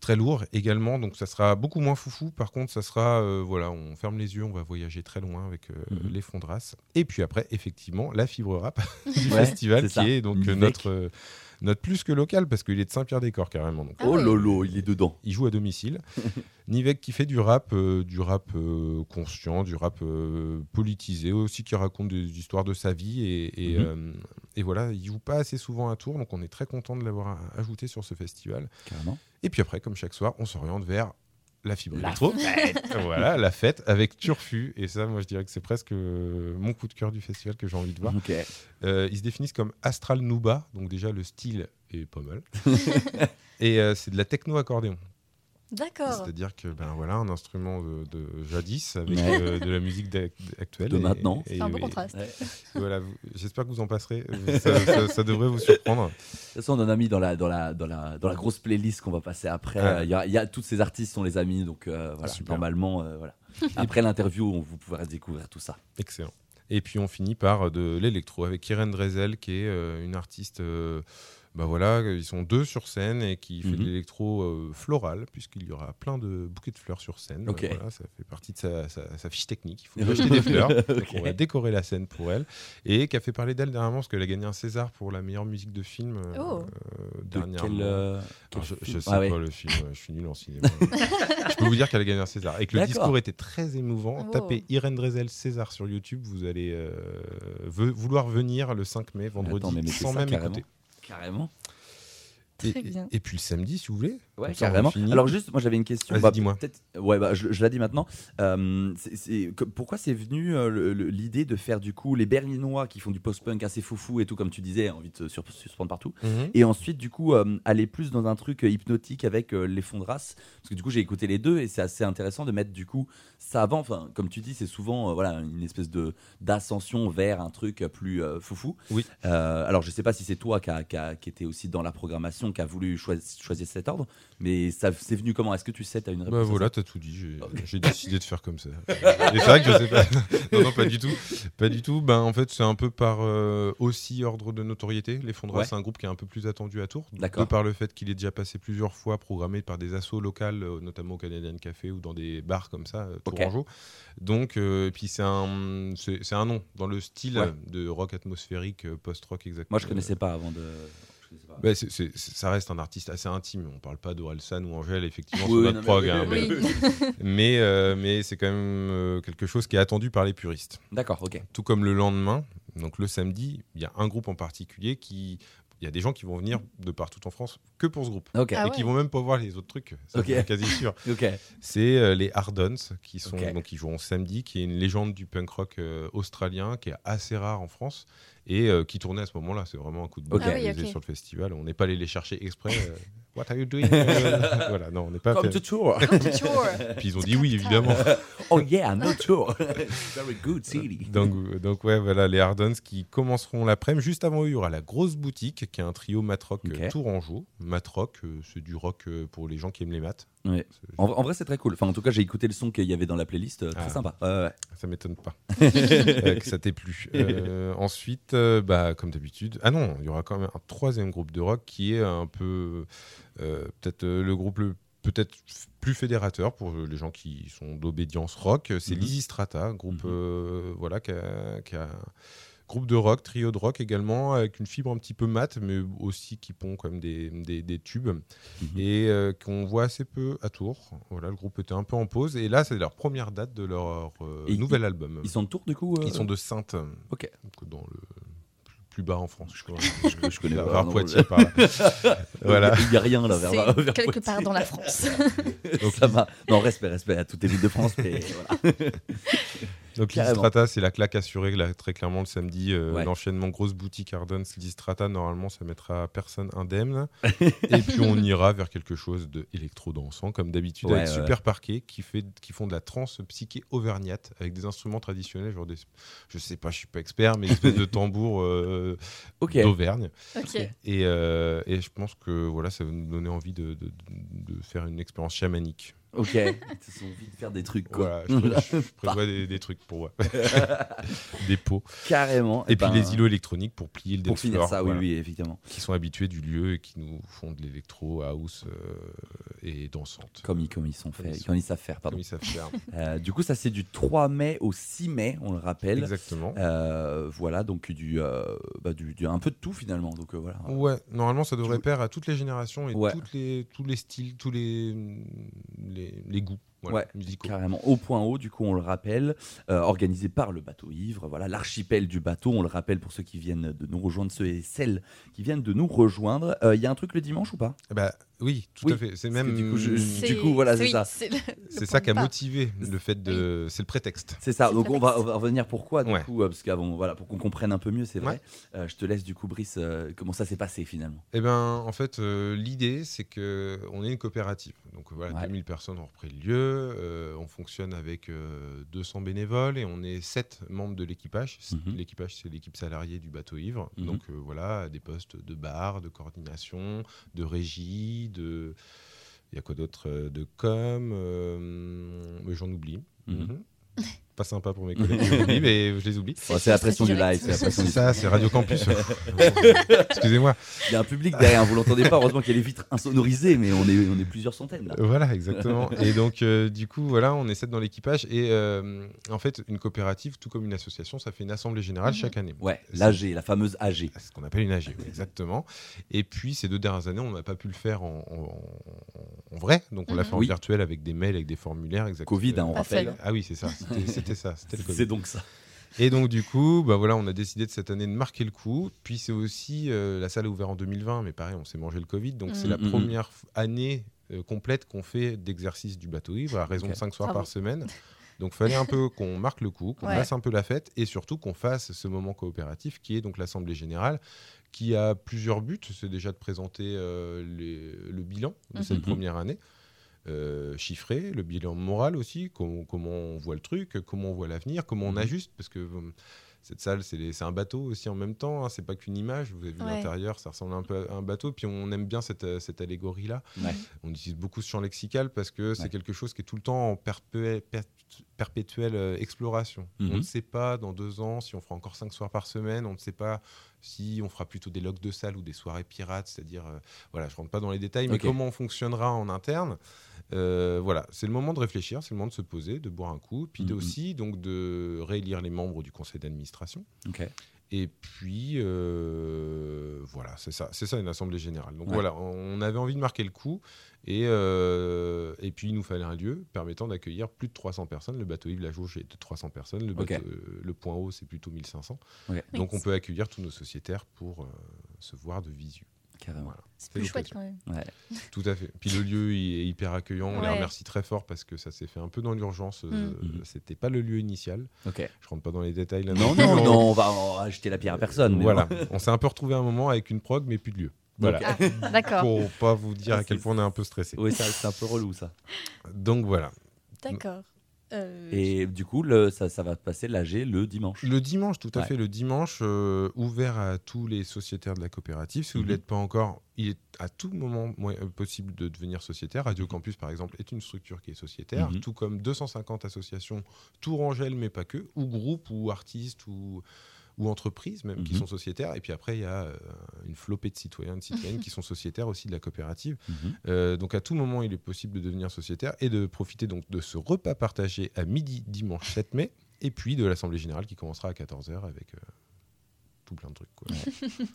Speaker 4: très lourd également. Donc ça sera beaucoup moins foufou. Par contre, ça sera euh, voilà, on ferme les yeux, on va voyager très loin avec euh,
Speaker 3: Mhm.
Speaker 4: les Fondras. Et puis après, effectivement, la fibre rap du
Speaker 3: Ouais,
Speaker 4: festival qui
Speaker 3: ça.
Speaker 4: est donc notre notre plus que local parce qu'il est de Saint-Pierre-des-Corps carrément. Donc,
Speaker 6: Ah
Speaker 3: oh
Speaker 6: ouais.
Speaker 3: lolo, il est dedans.
Speaker 4: il joue à domicile. Nivek qui fait du rap, euh, du rap euh, conscient, du rap euh, politisé, aussi qui raconte des histoires de sa vie. Et, et,
Speaker 3: Mhm.
Speaker 4: euh, et voilà, il joue pas assez souvent à Tours, donc on est très content de l'avoir ajouté sur ce festival.
Speaker 3: Carrément.
Speaker 4: Et puis après, comme chaque soir, on s'oriente vers la fibre
Speaker 3: La
Speaker 4: électro. voilà, la fête avec Turfu. Et ça, moi, je dirais que c'est presque euh, mon coup de cœur du festival que j'ai envie de voir. Euh, ils se définissent comme Astral Nuba, donc déjà le style est pas mal. et euh, c'est de la techno-accordéon.
Speaker 6: D'accord.
Speaker 4: C'est-à-dire que ben voilà un instrument de, de jadis avec
Speaker 3: Ouais.
Speaker 4: euh, de la musique actuelle
Speaker 3: De
Speaker 4: et-
Speaker 3: maintenant.
Speaker 6: C'est un beau
Speaker 4: et-
Speaker 6: contraste.
Speaker 3: Ouais.
Speaker 4: voilà, j'espère que vous en passerez. ça, ça- ça devrait vous surprendre.
Speaker 3: De toute façon, on en a mis dans la, dans la, dans la, dans la grosse playlist qu'on va passer après.
Speaker 4: Ah.
Speaker 3: Euh, Il y, a, il y a tous ces artistes sont les amis, donc euh, voilà,
Speaker 4: Super.
Speaker 3: normalement, euh, voilà. Après l'interview, on- vous pourrez découvrir tout ça.
Speaker 4: Excellent. Et puis on finit par de l'électro avec Irene Drezel qui est euh, une artiste. Bah voilà, ils sont deux sur scène et qui fait
Speaker 3: Mhm.
Speaker 4: de l'électro euh, floral, puisqu'il y aura plein de bouquets de fleurs sur scène.
Speaker 3: Ok.
Speaker 4: Euh, voilà, ça fait partie de sa, sa- sa fiche technique. Il faut lui acheter des fleurs. Donc
Speaker 3: Ok.
Speaker 4: on va décorer la scène pour elle. Et qui a fait parler d'elle dernièrement parce qu'elle a gagné un César pour la meilleure musique de film euh,
Speaker 6: Oh.
Speaker 3: De
Speaker 4: dernièrement.
Speaker 3: quel, euh, quel
Speaker 4: Alors, je, sais
Speaker 3: Ah ouais.
Speaker 4: pas le film, je suis nul en cinéma. je peux vous dire qu'elle a gagné un César. Et que le discours était très émouvant.
Speaker 6: Wow.
Speaker 4: Tapez Irène Drezel César sur YouTube, vous allez euh, vouloir venir le 5 mai, vendredi,
Speaker 3: Attends, mais
Speaker 4: sans
Speaker 3: ça
Speaker 4: même
Speaker 3: carrément.
Speaker 4: écouter.
Speaker 3: Carrément.
Speaker 4: Et,
Speaker 6: Très bien.
Speaker 4: et puis le samedi, si vous voulez.
Speaker 3: Ouais, carrément. Alors juste, moi j'avais une question. Bah,
Speaker 4: dis-moi.
Speaker 3: Ouais, bah, je, je la dis maintenant. Euh, que- pourquoi c'est venu euh, l'idée de faire du coup les Berlinois qui font du post-punk assez foufou et tout comme tu disais, envie de se sur- suspendre partout.
Speaker 4: Mhm.
Speaker 3: Et ensuite, du coup, euh, aller plus dans un truc hypnotique avec euh, les fonds de race. Parce que du coup, j'ai écouté les deux et c'est assez intéressant de mettre du coup ça avant. Enfin, comme tu dis, c'est souvent euh, voilà une espèce de d'ascension vers un truc plus euh, foufou.
Speaker 4: Oui.
Speaker 3: Euh, alors, je sais pas si c'est toi qui, a- qui, a- qui était aussi dans la programmation, qui a voulu choisir, choisir cet ordre, mais ça c'est venu comment? Est-ce que tu sais, tu as une réponse
Speaker 4: Bah voilà, t'as tout dit. J'ai décidé de faire comme ça. Et c'est vrai que je sais pas. Non, non, pas du tout. Pas du tout. Ben, en fait, c'est un peu par euh, aussi ordre de notoriété. Les Fondras,
Speaker 3: Ouais.
Speaker 4: c'est un groupe qui est un peu plus attendu à Tours.
Speaker 3: D'accord.
Speaker 4: De par le fait qu'il est déjà passé plusieurs fois programmé par des assos locales, euh, notamment au Canadian Café ou dans des bars comme ça, euh. Tourangeau. Donc, euh, et puis c'est un, c'est un nom dans le style
Speaker 3: Ouais.
Speaker 4: de rock atmosphérique, post-rock exactement.
Speaker 3: Moi, je connaissais pas avant de. Je connaissais pas.
Speaker 4: Bah, ça reste un artiste assez intime. On parle pas d'Orelsan ou Angèle, effectivement,
Speaker 3: Oui,
Speaker 4: sur notre prog. hein,
Speaker 3: oui,
Speaker 4: mais-
Speaker 6: Oui.
Speaker 4: mais, euh, mais c'est quand même euh, quelque chose qui est attendu par les puristes.
Speaker 3: D'accord, ok.
Speaker 4: Tout comme le lendemain, donc le samedi, il y a un groupe en particulier qui. Il y a des gens qui vont venir de partout en France que pour ce groupe.
Speaker 6: Ah
Speaker 4: et qui vont même pas voir les autres trucs. C'est quasi sûr. C'est euh, les Ardons qui sont donc qui joueront samedi, qui est une légende du punk rock euh, australien qui est assez rare en France et euh, qui tournait à ce moment-là. C'est vraiment un coup de bol
Speaker 3: Ok. Ah
Speaker 6: oui,
Speaker 4: réalisé
Speaker 6: ok.
Speaker 4: sur le festival. On n'est pas allé les chercher exprès. euh, What are you doing? Euh, Voilà, non, on n'est pas.
Speaker 3: Comme
Speaker 4: fait-
Speaker 3: to tour.
Speaker 4: Puis ils ont dit oui, évidemment.
Speaker 3: oh yeah, no tour. Very good city.
Speaker 4: Donc, euh, donc ouais, voilà, les Ardens qui commenceront l'après-midi. Juste avant eux, il y aura la Grosse Boutique, qui est un trio matrock euh, tourangeau. Matrock, euh, c'est du rock euh, pour les gens qui aiment les maths.
Speaker 3: Ouais. En, en vrai, c'est très cool. Enfin, en tout cas, j'ai écouté le son qu'il y avait dans la playlist. euh, Très
Speaker 4: Ah.
Speaker 3: sympa. Ouais, ouais.
Speaker 4: Ça m'étonne pas euh, que ça t'ait plu. Euh, ensuite, euh, bah, comme d'habitude, ah non, il y aura quand même un troisième groupe de rock qui est un peu euh, peut-être euh, le groupe le peut-être plus fédérateur pour euh, les gens qui sont d'obédience rock. C'est
Speaker 3: Mhm.
Speaker 4: Lizzy Strata, un groupe
Speaker 3: Mhm.
Speaker 4: euh, voilà qui a, qui a Groupe de rock, trio de rock également, avec une fibre un petit peu mate, mais aussi qui pond comme des, des, des tubes,
Speaker 3: Mhm.
Speaker 4: et euh, qu'on voit assez peu à Tours. Voilà, le groupe était un peu en pause, et là, c'est leur première date de leur euh, nouvel album.
Speaker 3: Ils sont de Tours du coup euh,
Speaker 4: Ils sont de Sainte,
Speaker 3: Ok.
Speaker 4: donc dans le plus bas en France. Je, crois.
Speaker 3: Je, je connais
Speaker 4: Vers
Speaker 3: pas. non,
Speaker 4: Poitiers, par là. voilà.
Speaker 3: Il n'y a rien là vers, vers
Speaker 6: quelque
Speaker 3: Poitiers.
Speaker 6: part dans la France.
Speaker 3: Donc ça va. Non, respect, respect à toutes les villes de France. Mais voilà.
Speaker 4: Donc. Lystrata, c'est la claque assurée là, très clairement le samedi. euh,
Speaker 3: Ouais.
Speaker 4: L'enchaînement grosse boutique Ardens, Lystrata, normalement ça mettra personne indemne. et puis on ira vers quelque chose de électro-dansant comme d'habitude
Speaker 3: Ouais,
Speaker 4: avec
Speaker 3: ouais.
Speaker 4: Super Parquet qui, fait, qui font de la trance psyché auvergnate avec des instruments traditionnels, genre des, je sais pas, je suis pas expert, mais espèce de tambour euh, d'Auvergne. Et, euh, et je pense que voilà, ça va nous donner envie de, de- de faire une expérience chamanique.
Speaker 3: Ok. Ils ont envie de faire des trucs quoi.
Speaker 4: Voilà, je, je prévois des, des trucs pour moi. des pots.
Speaker 3: Carrément.
Speaker 4: Et,
Speaker 3: Eh
Speaker 4: puis
Speaker 3: ben,
Speaker 4: les îlots électroniques pour plier le
Speaker 3: Pour finir
Speaker 4: floor,
Speaker 3: ça,
Speaker 4: voilà,
Speaker 3: oui, oui, effectivement.
Speaker 4: Qui sont habitués du lieu et qui nous font de l'électro, house euh, et dansante.
Speaker 3: Comme ils, comme ils sont faits,
Speaker 4: sont.
Speaker 3: comme ils savent faire, pardon.
Speaker 4: Comme ils savent faire.
Speaker 3: Euh, du coup, ça c'est du 3 mai au 6 mai, on le rappelle.
Speaker 4: Exactement.
Speaker 3: Euh, voilà, donc du, bah, du, du- un peu de tout finalement. Donc voilà.
Speaker 4: Ouais, normalement ça devrait
Speaker 3: Tu-
Speaker 4: plaire à toutes les générations et
Speaker 3: Ouais.
Speaker 4: toutes les, tous les styles, tous les, les, les goûts voilà,
Speaker 3: Ouais,
Speaker 4: musicaux.
Speaker 3: Carrément, au point haut, du coup, on le rappelle, euh, organisé par le bateau ivre, voilà, l'archipel du bateau, on le rappelle pour ceux qui viennent de nous rejoindre, ceux et celles qui viennent de nous rejoindre. Euh, Il y a un truc le dimanche ou pas?
Speaker 4: Ben, oui, tout
Speaker 3: Oui,
Speaker 4: à fait. C'est même.
Speaker 3: du coup, je-
Speaker 6: C'est-
Speaker 3: Du coup, voilà, c'est
Speaker 6: oui,
Speaker 3: ça.
Speaker 6: C'est le- le
Speaker 4: C'est ça qui a motivé le fait de. C'est le prétexte.
Speaker 3: C'est ça,
Speaker 6: C'est
Speaker 3: donc on va, on va revenir pourquoi, du
Speaker 4: Ouais.
Speaker 3: coup, euh, parce qu'avant, voilà, pour qu'on comprenne un peu mieux, c'est vrai.
Speaker 4: Ouais.
Speaker 3: Euh, je te laisse, du coup, Brice, euh, comment ça s'est passé finalement?
Speaker 4: Eh ben, en fait, euh, l'idée, c'est que on est une coopérative. Donc voilà,
Speaker 3: Ouais.
Speaker 4: 2000 personnes ont repris le lieu. Euh, on fonctionne avec euh, 200 bénévoles et on est 7 membres de l'équipage.
Speaker 3: Mhm.
Speaker 4: L'équipage, c'est l'équipe salariée du bateau ivre.
Speaker 3: Mhm.
Speaker 4: Donc euh, voilà, des postes de bar, de coordination, de régie, de. Il y a quoi d'autre euh, De com. euh, mais J'en oublie.
Speaker 3: Mhm.
Speaker 4: Pas sympa pour mes collègues, je les oublie, mais je les oublie.
Speaker 3: C'est la pression du live, c'est la pression
Speaker 4: C'est
Speaker 3: du
Speaker 4: ça, c'est Radio Campus. Excusez-moi.
Speaker 3: Il y a un public derrière, vous l'entendez pas, heureusement qu'il y a les vitres insonorisées, mais on est, on est plusieurs centaines là.
Speaker 4: Voilà, exactement. et donc, euh, du coup, voilà, on est sept dans l'équipage. Et euh, en fait, une coopérative, tout comme une association, ça fait une assemblée générale
Speaker 6: Mhm.
Speaker 4: chaque année.
Speaker 3: Ouais,
Speaker 4: C'est-
Speaker 3: l'AG, la fameuse AG.
Speaker 4: C'est ce qu'on appelle une AG, oui, exactement. Et puis, ces deux dernières années, on n'a pas pu le faire en, en- en vrai. Donc, on l'a
Speaker 6: Mhm.
Speaker 4: fait en
Speaker 3: Oui.
Speaker 4: virtuel avec des mails, avec des formulaires. Exactement.
Speaker 3: Covid, hein, on rappelle.
Speaker 4: Ah oui, c'est ça. C'était c'était ça. C'était le Covid.
Speaker 3: C'est donc ça.
Speaker 4: Et donc du coup, bah voilà, on a décidé de cette année de marquer le coup. Puis c'est aussi euh, la salle est ouverte en 2020, mais pareil, on s'est mangé le Covid, donc c'est la
Speaker 3: Mhm.
Speaker 4: première f- année euh, complète qu'on fait d'exercice du bateau ivre à raison de 5 soirs par semaine. Donc fallait un peu qu'on marque le coup, qu'on
Speaker 6: Ouais.
Speaker 4: fasse un peu la fête et surtout qu'on fasse ce moment coopératif qui est donc l'assemblée générale qui a plusieurs buts. C'est déjà de présenter euh, les- le bilan de cette première année. Euh, chiffré, le bilan moral aussi, com- comment on voit le truc, comment on voit l'avenir, comment on
Speaker 3: Mhm.
Speaker 4: ajuste, parce que euh, cette salle, c'est un bateau aussi en même temps, hein, c'est pas qu'une image, vous avez vu
Speaker 6: Ouais.
Speaker 4: l'intérieur, ça ressemble un peu à un bateau, puis on aime bien cette, euh, cette allégorie-là.
Speaker 3: Ouais.
Speaker 4: On utilise beaucoup ce champ lexical parce que c'est
Speaker 3: Ouais.
Speaker 4: quelque chose qui est tout le temps en perpé- per- perpétuelle euh, exploration.
Speaker 3: Mhm.
Speaker 4: On ne sait pas dans deux ans si on fera encore cinq soirs par semaine, on ne sait pas si on fera plutôt des logs de salle ou des soirées pirates, c'est-à-dire, euh, voilà, je rentre pas dans les détails, mais comment on fonctionnera en interne. Euh, voilà, c'est le moment de réfléchir, c'est le moment de se poser, de boire un coup, puis
Speaker 3: Mhm.
Speaker 4: aussi donc de réélire les membres du conseil d'administration. Et puis euh, voilà, c'est ça, c'est ça une assemblée générale. Donc
Speaker 3: Ouais.
Speaker 4: voilà, on avait envie de marquer le coup, et, euh, et puis il nous fallait un lieu permettant d'accueillir plus de 300 personnes. Le bateau Yves, la jauge est de 300 personnes, le,
Speaker 3: Ok.
Speaker 4: bateau- euh, le point haut c'est plutôt 1500.
Speaker 3: Ok.
Speaker 4: Donc on peut accueillir tous nos sociétaires pour euh, se voir de visu.
Speaker 3: Carrément.
Speaker 4: Voilà.
Speaker 6: C'est plus chouette quand même.
Speaker 3: Ouais.
Speaker 4: Tout à fait. Puis le lieu il est hyper accueillant. On les remercie très fort parce que ça s'est fait un peu dans l'urgence. euh,
Speaker 3: Mhm.
Speaker 4: C'était pas le lieu initial.
Speaker 3: Ok.
Speaker 4: Je rentre pas dans les détails là.
Speaker 3: Non, non, non, on va, jeter la pierre à personne.
Speaker 4: Voilà.
Speaker 3: bon.
Speaker 4: on s'est un peu retrouvé un moment avec une prog, mais plus de lieu. Voilà.
Speaker 6: Ah, d'accord.
Speaker 4: Pour pas vous dire
Speaker 3: Ah,
Speaker 4: à quel point on est un peu stressé.
Speaker 3: Oui, c'est un peu relou ça.
Speaker 4: Donc voilà.
Speaker 6: D'accord. Euh,
Speaker 3: Et du coup, le, ça, ça va passer l'AG le dimanche.
Speaker 4: Le dimanche, tout à
Speaker 3: Ouais.
Speaker 4: fait, le dimanche, euh, ouvert à tous les sociétaires de la coopérative. Si vous ne
Speaker 3: Mhm.
Speaker 4: l'êtes pas encore, il est à tout moment mo- euh, possible de devenir sociétaire. Radio Campus, par exemple, est une structure qui est sociétaire,
Speaker 3: Mhm.
Speaker 4: tout comme 250 associations, Tourangelle, mais pas que, ou groupes, ou artistes, ou, ou entreprises même, qui
Speaker 3: Mhm.
Speaker 4: sont sociétaires. Et puis après, il y a euh, une flopée de citoyens, de citoyennes qui sont sociétaires aussi de la coopérative.
Speaker 3: Mhm.
Speaker 4: Euh, donc à tout moment, il est possible de devenir sociétaire et de profiter donc de ce repas partagé à midi dimanche 7 mai, et puis de l'assemblée générale qui commencera à 14h avec euh, tout plein de trucs. quoi.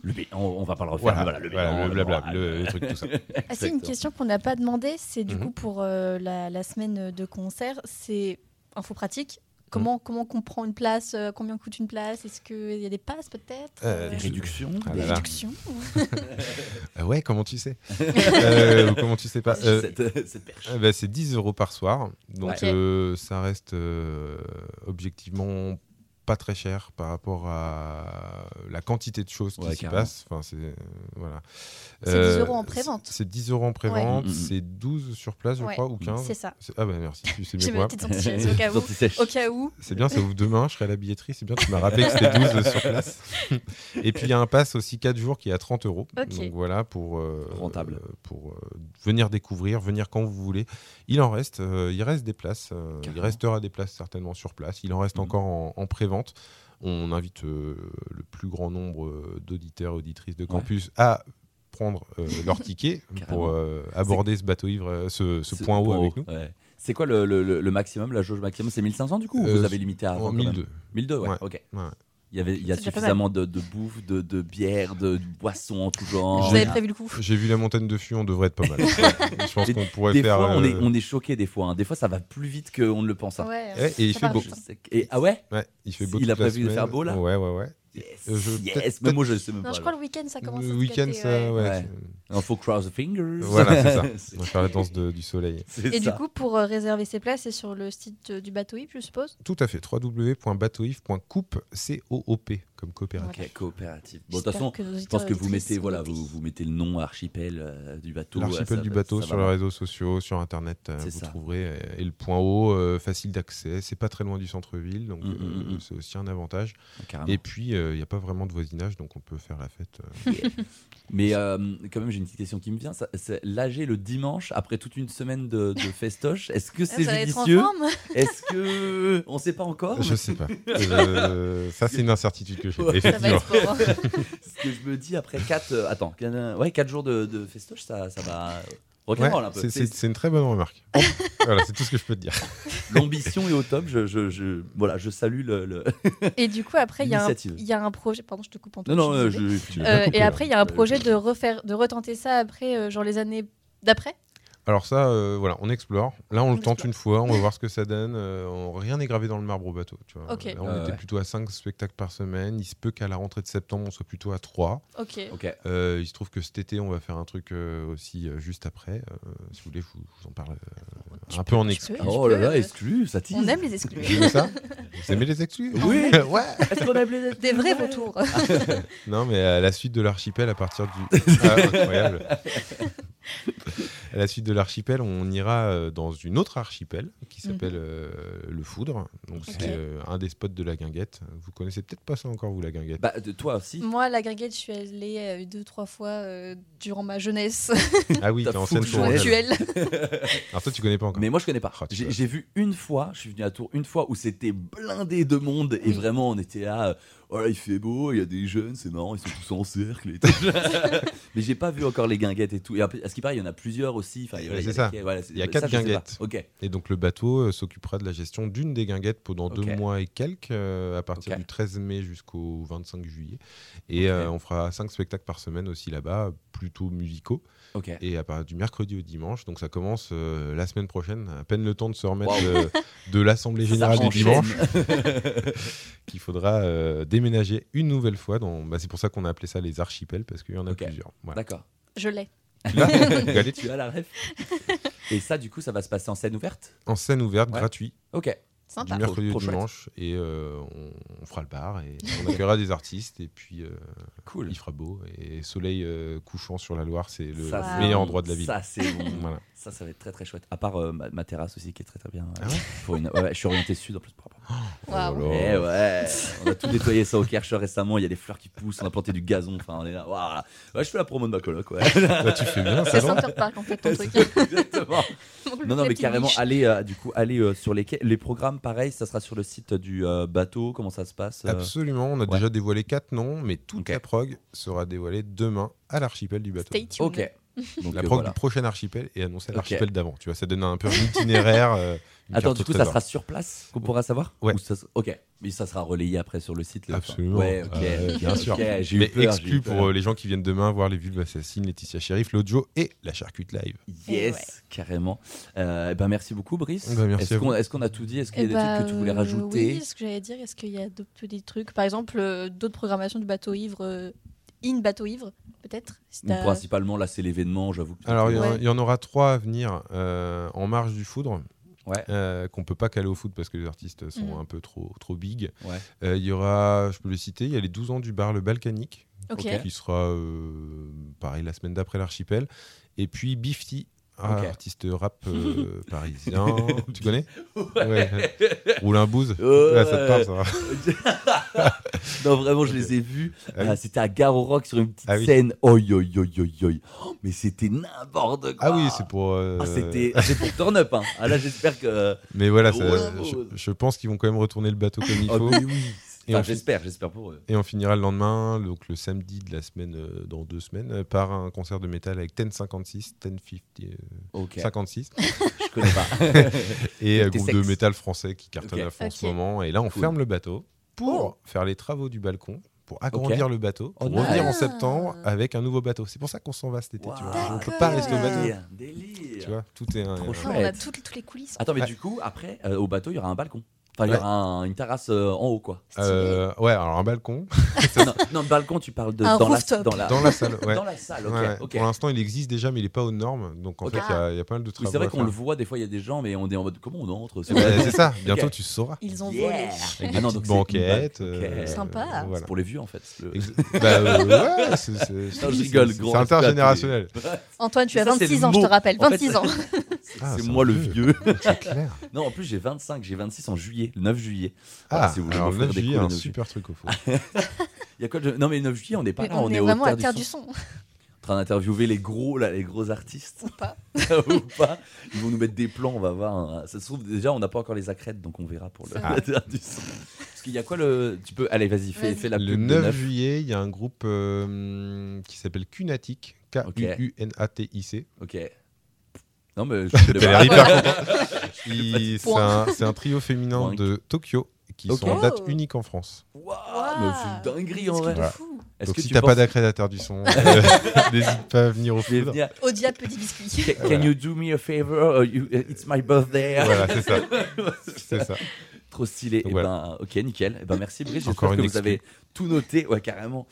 Speaker 3: Le B- on, on va pas le refaire.
Speaker 4: Voilà,
Speaker 3: le,
Speaker 4: voilà, le blabla, le, le truc, tout ça.
Speaker 6: Ah, c'est une question qu'on n'a pas demandé. C'est du
Speaker 4: Mhm.
Speaker 6: coup pour euh, la, la semaine de concert. C'est info pratique. Comment, comment qu'on prend une place euh, Combien coûte une place? Est-ce qu'il y a des passes peut-être?
Speaker 4: Euh,
Speaker 3: Des réductions.
Speaker 4: Ah
Speaker 6: Des
Speaker 4: là là.
Speaker 6: réductions
Speaker 4: Ah ouais, comment tu sais? Euh, Comment tu sais pas? Euh,
Speaker 3: Cette, cette perche.
Speaker 4: Euh, bah, c'est 10 euros par soir. Donc euh, ça reste euh, objectivement pas très cher par rapport à la quantité de choses qui
Speaker 3: Ouais,
Speaker 4: s'y
Speaker 3: carrément.
Speaker 4: passent. Enfin, c'est euh, voilà.
Speaker 6: C'est 10 euros en prévente.
Speaker 4: C'est 10 euros en prévente,
Speaker 3: Ouais.
Speaker 4: C'est 12 sur place, je
Speaker 6: Ouais,
Speaker 4: crois, ou 15.
Speaker 6: C'est ça.
Speaker 4: C'est- Ah bah merci, sais mieux
Speaker 6: J'ai
Speaker 4: que
Speaker 6: mes
Speaker 4: moi.
Speaker 6: au cas où. Au cas où.
Speaker 4: C'est bien, ça ouvre demain, je serai à la billetterie, c'est bien, tu m'as rappelé que c'était 12 sur place. Et puis il y a un pass aussi 4 jours qui est à 30 euros.
Speaker 6: Ok.
Speaker 4: Donc voilà, pour, euh,
Speaker 3: Rentable.
Speaker 4: euh, pour euh, venir découvrir, venir quand vous voulez. Il en reste, euh, il reste des places, euh, il restera des places certainement sur place. Il en reste
Speaker 3: Mhm.
Speaker 4: encore en, en pré-vente. On invite euh, le plus grand nombre euh, d'auditeurs et auditrices de campus à prendre euh, leur ticket pour euh, aborder ce bateau ivre, ce, point haut avec
Speaker 3: haut,
Speaker 4: nous.
Speaker 3: ouais. C'est quoi le, le- le- le maximum, la jauge maximum? C'est 1500 du coup ou Vous avez limité à
Speaker 4: En
Speaker 3: avant, quand même
Speaker 4: 1002.
Speaker 3: 1002, ouais,
Speaker 4: Ouais.
Speaker 3: ok. Il y, avait, il y a suffisamment de, de bouffe, de, de bière, de, de boissons en tout genre.
Speaker 6: Vous avez prévu le coup
Speaker 4: J'ai vu la montagne de fût, on devrait être pas mal. je pense qu'on pourrait
Speaker 3: Des
Speaker 4: faire.
Speaker 3: fois, on
Speaker 4: euh,
Speaker 3: est, on est choqué des fois. hein. Des fois, ça va plus vite qu'on ne le pense. hein.
Speaker 6: Ouais.
Speaker 4: eh, et il fait beau.
Speaker 3: Et, ah ouais?
Speaker 4: Ouais, il fait beau.
Speaker 3: Il a prévu de faire beau, là?
Speaker 4: Ouais, ouais, ouais.
Speaker 3: Yes,
Speaker 4: je-
Speaker 3: yes.
Speaker 4: peut-être-
Speaker 3: Même moi, je sais même
Speaker 6: Non,
Speaker 3: pas.
Speaker 6: je crois le week-end, ça commence
Speaker 4: Le week-end, ça,
Speaker 6: ouais.
Speaker 4: ouais.
Speaker 3: Ouais. Il faut cross the fingers.
Speaker 4: Voilà, c'est ça. On va faire la danse de- du soleil.
Speaker 6: Et du coup, pour euh, réserver ses places, c'est sur le site euh, du bateau Yves, je suppose?
Speaker 4: Tout à fait. www.bateauif.coupe, C-O-O-P, comme coopérative.
Speaker 3: Ok, coopérative. Bon, de toute façon, je pense que vous mettez, voilà, vous, vous mettez le nom archipel euh, du bateau.
Speaker 4: L'archipel
Speaker 3: ça
Speaker 4: du bateau
Speaker 3: ça
Speaker 4: sur les réseaux sociaux, sur internet, euh, vous
Speaker 3: ça.
Speaker 4: trouverez. euh, Et le point haut, euh, facile d'accès, c'est pas très loin du centre-ville, donc
Speaker 3: Mm, mm, mm.
Speaker 4: c'est aussi un avantage.
Speaker 3: Carrément.
Speaker 4: Et puis, il n'y a pas vraiment de voisinage, donc on peut faire la fête. euh,
Speaker 3: Mais euh, quand même, j'ai une petite question qui me vient. C'est L'AG le dimanche, après toute une semaine de, de festoche, est-ce que c'est
Speaker 6: ça va être en
Speaker 3: judicieux Est-ce que. On sait pas encore
Speaker 4: Je sais pas. Euh, ça, c'est une incertitude que j'ai. Effectivement.
Speaker 3: Ce que je me dis après 4 attends, quatre- ouais, quatre jours de, de festoche, ça, ça va
Speaker 4: Ouais,
Speaker 3: un peu.
Speaker 4: c'est- une très bonne remarque. voilà, c'est tout ce que je peux te dire.
Speaker 3: L'ambition est au top. Je, je, je- voilà, je salue le. le-
Speaker 6: Et du coup, après, il y, y a un projet. Pardon, je te coupe en tout.
Speaker 3: Non, non,
Speaker 6: je
Speaker 3: euh, je.
Speaker 6: Euh,
Speaker 4: coupé,
Speaker 6: et après, il y a un projet de refaire, de retenter ça après, euh, genre les années d'après?
Speaker 4: Alors ça, euh, voilà, on explore. Là, on,
Speaker 6: On
Speaker 4: le tente
Speaker 6: explore.
Speaker 4: une fois, on va voir ce que ça donne. Euh, on- rien n'est gravé dans le marbre au bateau. Tu vois. Là, on
Speaker 3: Euh,
Speaker 4: était
Speaker 3: ouais.
Speaker 4: plutôt à 5 spectacles par semaine. Il se peut qu'à la rentrée de septembre, on soit plutôt à 3.
Speaker 6: Ok.
Speaker 3: Ok.
Speaker 4: Euh, il se trouve que cet été, on va faire un truc euh, aussi euh, juste après. Euh, si vous voulez, je vous, je vous en parle euh, un
Speaker 6: peux-
Speaker 4: peu en exclu.
Speaker 6: peux,
Speaker 3: Oh là là, exclu, ça tease.
Speaker 6: On aime les exclus.
Speaker 4: Vous aimez ça Vous aimez les exclus
Speaker 3: Oui.
Speaker 4: ouais.
Speaker 3: Est-ce qu'on aime les
Speaker 6: Des vrais retours.
Speaker 4: Non, mais à la suite de l'archipel, à partir du. Ah, incroyable. à la suite de l'archipel, on ira euh, dans une autre archipel qui s'appelle euh, le Foudre. Donc, c'est euh, un des spots de la guinguette. Vous connaissez peut-être pas ça encore, vous, la guinguette?
Speaker 3: Bah, de toi aussi.
Speaker 6: Moi, la gringuette, je suis allée euh, deux, trois fois euh, durant ma jeunesse
Speaker 4: Ah oui,
Speaker 3: T'as
Speaker 4: t'es en scène. Alors, toi, tu connais pas encore.
Speaker 3: Mais moi je connais pas.
Speaker 4: Ah,
Speaker 3: J'ai vu une fois, je suis venu à Tours une fois où c'était blindé de monde et
Speaker 6: Oui.
Speaker 3: vraiment on était là, voilà il fait beau, il y a des jeunes, c'est marrant, ils sont tous en cercle et tout. Mais j'ai pas vu encore les guinguettes et tout. Et à ce qui paraît, il y en a plusieurs aussi. Enfin, il y a-
Speaker 4: c'est ça.
Speaker 3: voilà,
Speaker 4: Il y quatre guinguettes. Et donc le bateau euh, s'occupera de la gestion d'une des guinguettes pendant deux mois et quelques, euh, à partir du 13 mai jusqu'au 25 juillet. Et euh, on fera cinq spectacles par semaine aussi là-bas, plutôt musicaux. Et à partir du mercredi au dimanche, donc ça commence euh, la semaine prochaine, à peine le temps de se remettre de, de l'Assemblée Générale du dimanche, qu'il faudra euh, déménager une nouvelle fois. dans- bah, c'est pour ça qu'on a appelé ça les archipels, parce qu'il y en a plusieurs. Voilà.
Speaker 6: Je
Speaker 3: D'accord.
Speaker 6: l'ai.
Speaker 4: Tu l'as Regardez,
Speaker 3: Tu as la ref Et ça, du coup, ça va se passer en scène ouverte?
Speaker 4: En scène ouverte,
Speaker 3: Ouais.
Speaker 4: gratuit,
Speaker 3: Ok.
Speaker 6: Sympa.
Speaker 4: du mercredi au dimanche et euh, on, on fera le bar et on accueillera des artistes et puis euh,
Speaker 3: Cool.
Speaker 4: il fera beau et soleil euh, couchant sur la Loire c'est le
Speaker 3: Ça,
Speaker 4: meilleur endroit de la ville
Speaker 3: Ça, c'est bon.
Speaker 4: voilà.
Speaker 3: Ça, ça va être très très chouette. À part euh, ma, ma terrasse aussi qui est très très bien.
Speaker 4: Ah ouais
Speaker 3: Pour une... ouais, je suis orienté sud en plus.
Speaker 4: Oh là
Speaker 3: Eh ouais, on a tout nettoyé ça au Kercher récemment. Il y a des fleurs qui poussent, on a planté du gazon. Enfin, on est là. Waouh. Ouais, je fais la promo de ma coloc. Ouais.
Speaker 4: Bah, tu fais bien ça
Speaker 6: C'est
Speaker 4: non
Speaker 6: Center Park en fait ton truc.
Speaker 3: Exactement. Non, non, mais carrément, allez, euh, du coup, allez euh, sur les quais. Les programmes, pareil, ça sera sur le site du euh, bateau. Comment ça se passe euh
Speaker 4: Absolument, on a
Speaker 3: ouais.
Speaker 4: déjà dévoilé quatre noms, mais toute la prog sera dévoilée demain à l'archipel du bateau.
Speaker 6: Stay tuned.
Speaker 3: Ok. Donc,
Speaker 4: La
Speaker 3: euh,
Speaker 4: prog
Speaker 3: voilà.
Speaker 4: du prochain archipel et annoncer l'archipel d'avant. Tu vois, ça donne un peu un itinéraire. euh, une
Speaker 3: Attends, du coup, ça sera sur place qu'on pourra savoir
Speaker 4: Ouais.
Speaker 3: Ou ça Ok, mais ça sera relayé après sur le site. là.
Speaker 4: Absolument.
Speaker 3: Ouais, ok.
Speaker 4: Euh, bien sûr. Mais
Speaker 3: peur, j'ai eu
Speaker 4: exclu
Speaker 3: peur.
Speaker 4: pour euh, les gens qui viennent demain voir les vulves assassines, Laetitia Sheriff, l'audio et la charcute live.
Speaker 3: Yes,
Speaker 6: Ouais.
Speaker 3: carrément. Euh, eh ben merci beaucoup, Brice.
Speaker 4: Bah, merci
Speaker 3: Est-ce qu'on a tout dit? Est-ce qu'il y a
Speaker 6: Eh
Speaker 3: des
Speaker 6: bah,
Speaker 3: trucs que tu voulais rajouter?
Speaker 6: Oui, ce que j'allais dire, est-ce qu'il y a d'autres petits trucs? Par exemple, euh, d'autres programmations du bateau ivre, euh, in bateau ivre, peut-être si
Speaker 3: Principalement, là, c'est l'événement, j'avoue. que-
Speaker 4: Alors, il y, en-
Speaker 6: Ouais.
Speaker 4: il y en aura trois à venir euh, en marge du foudre.
Speaker 3: Ouais.
Speaker 4: euh, qu'on peut pas caler au foot parce que les artistes sont
Speaker 6: Mhm.
Speaker 4: un peu trop trop big.
Speaker 3: Ouais.
Speaker 4: Euh, Il y aura, je peux les citer, il y a les 12 ans du bar Le Balkanique
Speaker 6: Ok.
Speaker 3: Ok.
Speaker 4: qui sera euh, pareil la semaine d'après l'archipel. Et puis Bifty, artiste rap euh, parisien. tu connais Ouais. Roule un bouze.
Speaker 3: Ouais.
Speaker 4: Ouais, ça te parle, ça.
Speaker 3: non, vraiment, je les ai vus.
Speaker 4: Ah oui.
Speaker 3: Euh, c'était à Gare au Rock sur une petite
Speaker 4: Ah oui.
Speaker 3: scène. Oi, oi, oi, oi, oi. Oh, mais c'était n'importe quoi.
Speaker 4: Ah oui, c'est pour. euh,
Speaker 3: Ah, c'était ah, c'est pour Turn Up. Hein. Ah, là, j'espère que.
Speaker 4: Mais voilà, ça-
Speaker 3: Ouais,
Speaker 4: je,
Speaker 3: ouais.
Speaker 4: je pense qu'ils vont quand même retourner le bateau comme il
Speaker 3: Ah,
Speaker 4: faut.
Speaker 3: mais oui.
Speaker 4: Et
Speaker 3: Enfin, j'espère, j'espère pour eux.
Speaker 4: Et on finira le lendemain, donc le samedi de la semaine, euh, dans deux semaines, euh, par un concert de métal avec 1056, 1050, euh,
Speaker 3: Ok.
Speaker 4: 56,
Speaker 3: Je connais pas.
Speaker 4: et un
Speaker 3: Tes
Speaker 4: groupe de métal français qui cartonne à fond en ce moment. Et là, on
Speaker 3: Cool.
Speaker 4: ferme le bateau pour
Speaker 6: Oh.
Speaker 4: faire les travaux du balcon, pour agrandir le bateau,
Speaker 3: Oh,
Speaker 4: pour revenir en septembre avec un nouveau bateau. C'est pour ça qu'on s'en va cet été. tu vois. On peut pas rester au bateau.
Speaker 3: Délire, délire.
Speaker 4: Tu vois, tout est un.
Speaker 3: Trop chouette.
Speaker 6: on a toutes, toutes les coulisses.
Speaker 3: Attends, mais
Speaker 4: Ouais.
Speaker 3: du coup, après, euh, au bateau, il y aura un balcon. Enfin, il y aura un- une terrasse euh, en haut, quoi.
Speaker 4: Euh, ouais, alors un balcon
Speaker 3: non, non, balcon, tu parles de
Speaker 6: Un
Speaker 3: dans, la,
Speaker 6: rooftop.
Speaker 3: dans la
Speaker 4: dans la salle. Ouais.
Speaker 3: dans la salle. Ok,
Speaker 4: Ouais, ouais.
Speaker 3: ok.
Speaker 4: Pour l'instant, il existe déjà, mais il n'est pas aux normes. Donc en
Speaker 3: Ok.
Speaker 4: fait, il y a- il y, a pas mal de
Speaker 3: Oui,
Speaker 4: travaux.
Speaker 3: c'est vrai
Speaker 4: à
Speaker 3: qu'on
Speaker 4: faire.
Speaker 3: le voit, des fois il y a des gens, mais on est en mode comment on entre? C'est
Speaker 4: Ouais,
Speaker 3: vrai.
Speaker 4: c'est ça, bientôt tu sauras.
Speaker 6: Ils ont
Speaker 3: Yeah.
Speaker 6: volé.
Speaker 4: Avec
Speaker 3: Ah
Speaker 4: des
Speaker 3: non,
Speaker 4: petites banquettes. euh,
Speaker 6: Sympa.
Speaker 4: voilà.
Speaker 3: C'est pour les vieux en fait. Le-
Speaker 4: Ex- bah, euh, ouais, c'est- c'est-
Speaker 3: Non, je rigole,
Speaker 4: c'est-
Speaker 3: gros
Speaker 4: C'est intergénérationnel.
Speaker 6: Antoine, tu as
Speaker 3: Ça, c'est
Speaker 6: 26
Speaker 3: le
Speaker 6: ans, je te
Speaker 3: mot.
Speaker 6: rappelle.
Speaker 3: En fait,
Speaker 6: 26 ans.
Speaker 4: Ah,
Speaker 3: c'est moi le
Speaker 4: vieux. clair.
Speaker 3: non, en plus j'ai 25, j'ai 26 en juillet, le 9 juillet. Voilà,
Speaker 4: Ah,
Speaker 3: si vous voulez
Speaker 4: alors le
Speaker 3: m'offrir
Speaker 4: 9
Speaker 3: des
Speaker 4: juillet, un
Speaker 3: le 9
Speaker 4: super truc au fond.
Speaker 3: Il y a quoi de- Non mais le 9 juillet, on n'est pas
Speaker 6: Mais
Speaker 3: là,
Speaker 6: on,
Speaker 3: on,
Speaker 6: est
Speaker 3: au
Speaker 6: vraiment à
Speaker 3: Terre
Speaker 6: terre
Speaker 3: du
Speaker 6: du
Speaker 3: Son. En train d'interviewer les gros là, les gros artistes
Speaker 6: Ou pas.
Speaker 3: ou pas. Ils vont nous mettre des plans, on va voir. hein. Ça se trouve déjà on n'a pas encore les accrètes, donc on verra pour le. Terre du Son. Parce qu'il y a quoi le Tu peux Allez, vas-y, fais,
Speaker 6: Vas-y.
Speaker 3: fais la
Speaker 4: Le
Speaker 3: pub de
Speaker 4: 9
Speaker 3: neuf.
Speaker 4: juillet, il y a un groupe euh, qui s'appelle Kunatic. K-U-U-N-A-T-I-C.
Speaker 3: Ok. Non mais je pas.
Speaker 4: l'air hyper content. C'est un, c'est un trio féminin
Speaker 3: Point.
Speaker 4: de Tokyo qui sont en date
Speaker 6: Oh.
Speaker 4: unique en France.
Speaker 3: Waouh, c'est une dinguerie en vrai.
Speaker 4: Voilà. Donc
Speaker 3: que
Speaker 4: si
Speaker 3: tu
Speaker 4: t'as pas
Speaker 3: penses-
Speaker 4: à terre du son, euh, n'hésite pas à venir au foudre.
Speaker 3: venir.
Speaker 6: Au diable, petit biscuit.
Speaker 3: Can, can you do me a favor? You- uh, it's my birthday.
Speaker 4: Voilà, c'est ça. C'est ça.
Speaker 3: Trop stylé.
Speaker 4: Donc
Speaker 3: Eh
Speaker 4: voilà.
Speaker 3: ben, ok, nickel. Eh ben, merci Brice.
Speaker 4: Encore
Speaker 3: J'espère que vous avez tout noté. Ouais, carrément.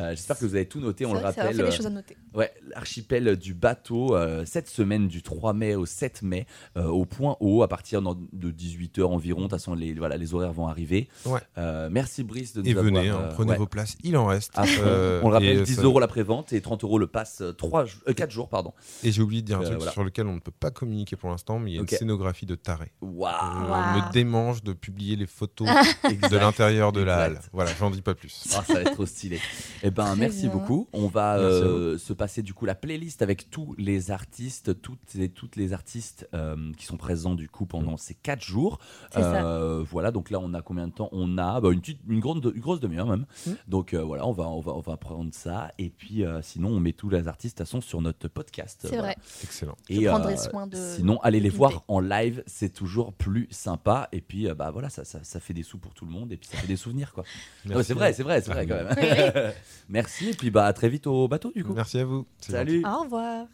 Speaker 3: Euh, J'espère que vous avez tout noté. On le
Speaker 6: que ça
Speaker 3: rappelle.
Speaker 6: faire des
Speaker 3: euh,
Speaker 6: choses à noter.
Speaker 3: Ouais, l'archipel du bateau, euh, cette semaine du 3 mai au 7 mai, euh, au point haut, à partir de 18h environ. De toute façon, les, voilà, les horaires vont arriver.
Speaker 4: Ouais.
Speaker 3: Euh, merci Brice de nous
Speaker 4: Et venez,
Speaker 3: avoir,
Speaker 4: hein,
Speaker 3: euh,
Speaker 4: prenez
Speaker 3: ouais,
Speaker 4: vos places, il en reste. Euh,
Speaker 3: On le rappelle,
Speaker 4: et
Speaker 3: 10
Speaker 4: ça-
Speaker 3: euros la prévente et 30 euros le pass 3, 4 jours. Pardon.
Speaker 4: Et j'ai oublié de dire un
Speaker 3: Euh,
Speaker 4: truc
Speaker 3: voilà.
Speaker 4: sur lequel on ne peut pas communiquer pour l'instant, mais il y a une scénographie de taré.
Speaker 3: Waouh.
Speaker 4: Euh,
Speaker 6: Waouh.
Speaker 4: me démange de publier les photos de l'intérieur de la
Speaker 3: Exact.
Speaker 4: halle. Voilà, j'en dis pas plus.
Speaker 3: Ah, ça va être trop stylé. Eh ben, merci
Speaker 6: bien.
Speaker 3: beaucoup. On va euh, se passer du coup la playlist avec tous les artistes, toutes et toutes les artistes euh, qui sont présents du coup pendant ces quatre jours.
Speaker 6: C'est ça.
Speaker 3: Euh, Voilà. Donc là, on a combien de temps? On a bah, une petite, une grande, une grosse demi-heure même.
Speaker 6: Mm.
Speaker 3: Donc euh, voilà, on va, on va, on va prendre ça. Et puis euh, sinon, on met tous les artistes à son sur notre podcast.
Speaker 6: C'est
Speaker 3: Voilà.
Speaker 6: vrai.
Speaker 4: Excellent.
Speaker 6: Je prendrai soin de
Speaker 3: Sinon, allez les voir en live, c'est toujours plus sympa. Et puis, euh, bah voilà, ça, ça, ça fait des sous pour tout le monde et puis ça fait des souvenirs, quoi. C'est vrai, c'est vrai, c'est vrai quand même. Merci et puis bah à très vite au bateau du coup.
Speaker 4: Merci à vous.
Speaker 3: Salut.
Speaker 6: Au revoir.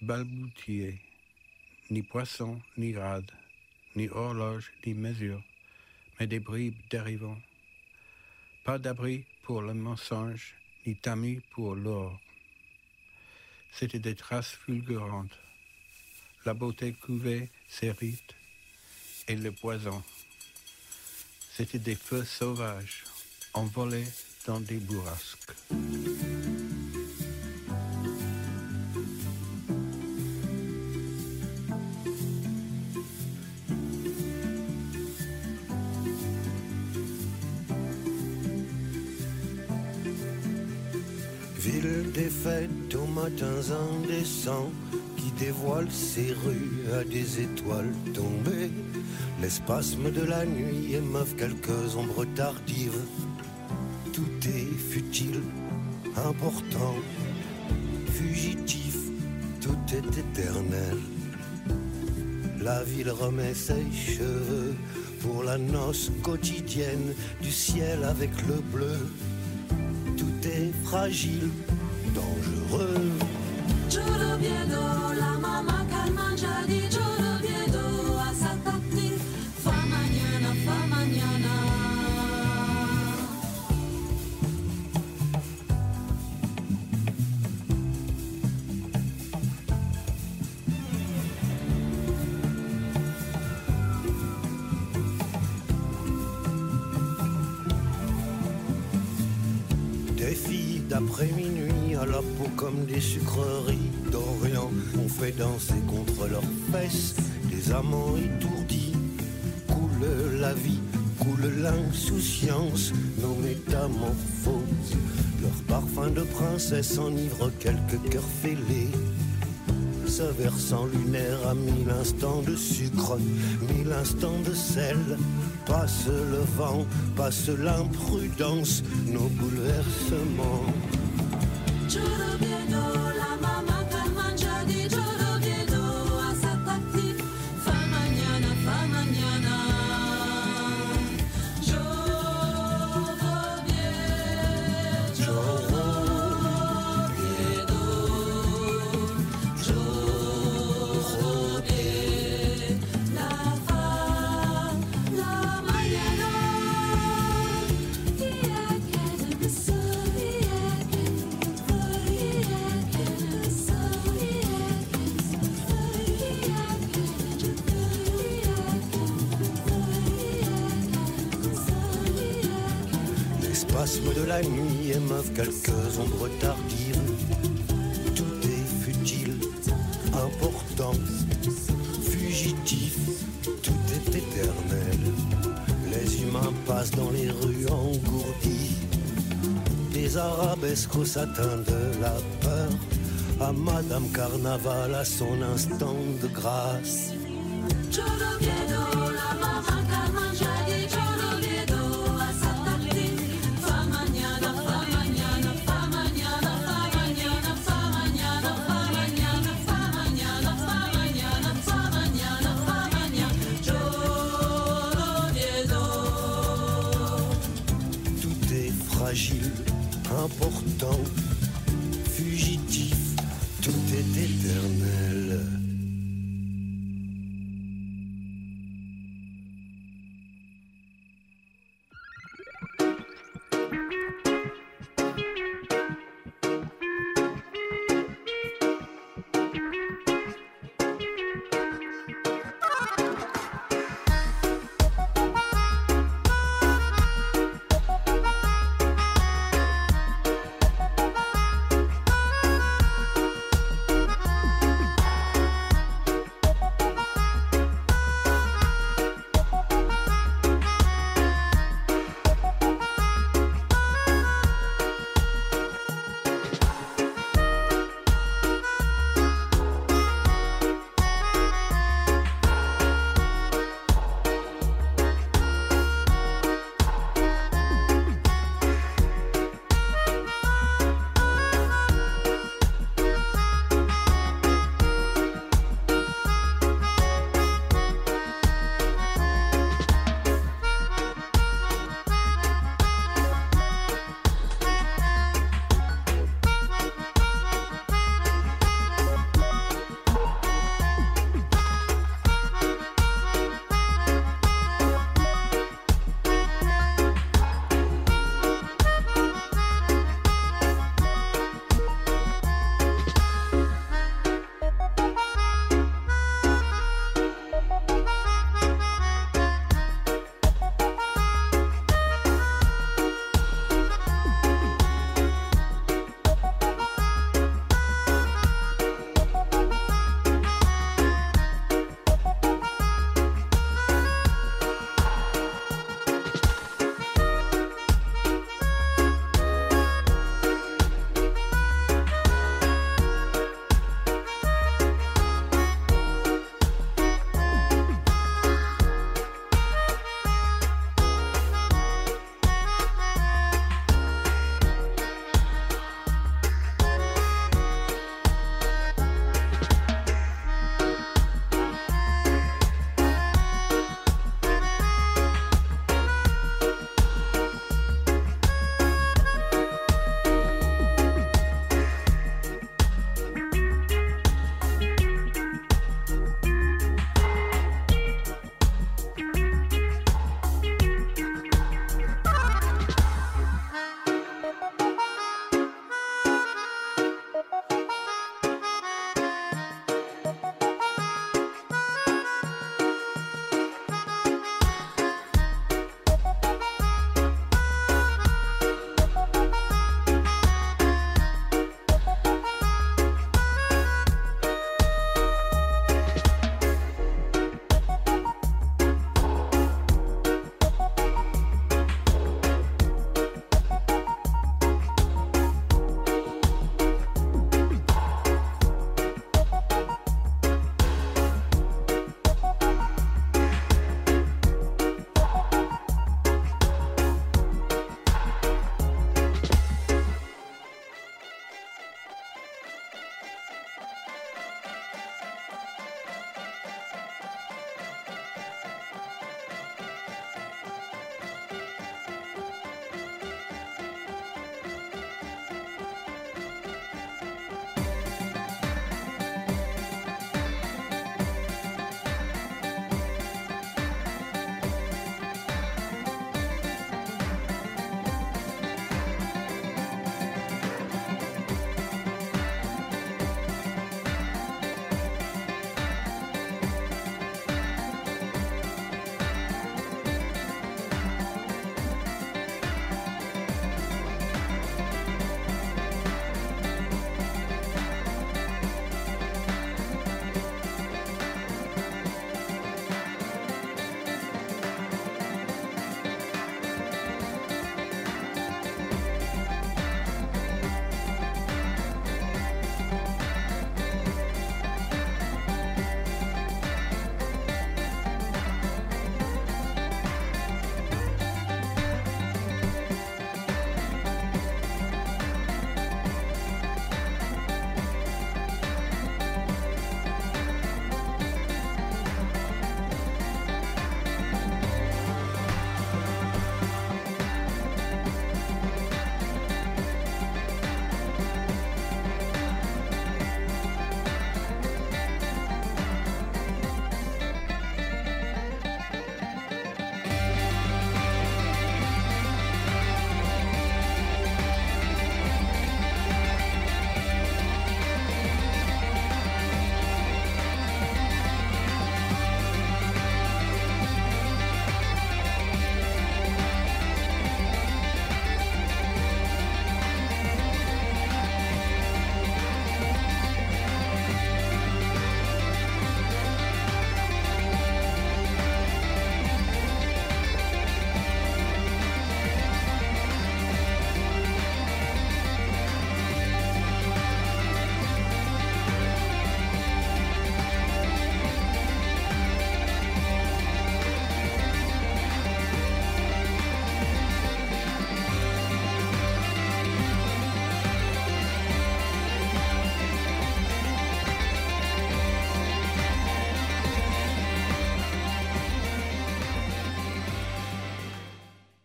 Speaker 2: Balboutiaient. Ni poisson, ni rade, ni horloge, ni mesure, mais des bribes dérivant. Pas d'abri pour le mensonge, ni tamis pour l'or. C'était des traces fulgurantes. La beauté couvait ses rites et le poison. C'était des feux sauvages, envolés dans des bourrasques.
Speaker 7: Des fêtes aux matins indécents qui dévoile ses rues à des étoiles tombées. L'espasme de la nuit émeuvent quelques ombres tardives. Tout est futile, important, fugitif, tout est éternel. La ville remet ses cheveux pour la noce quotidienne du ciel avec le bleu. Tout est fragile, dangereux. Je reviens dans princesse enivre quelques cœurs fêlés. Ce versant lunaire a mille instants de sucre, mille instants de sel. Passe le vent, passe l'imprudence, nos bouleversements. Spasmes de la nuit émeuvent quelques ombres tardives. Tout est futile, important, fugitif, tout est éternel. Les humains passent dans les rues engourdis. Des arabesques au satin de la peur. À Madame Carnaval, à son instant de grâce.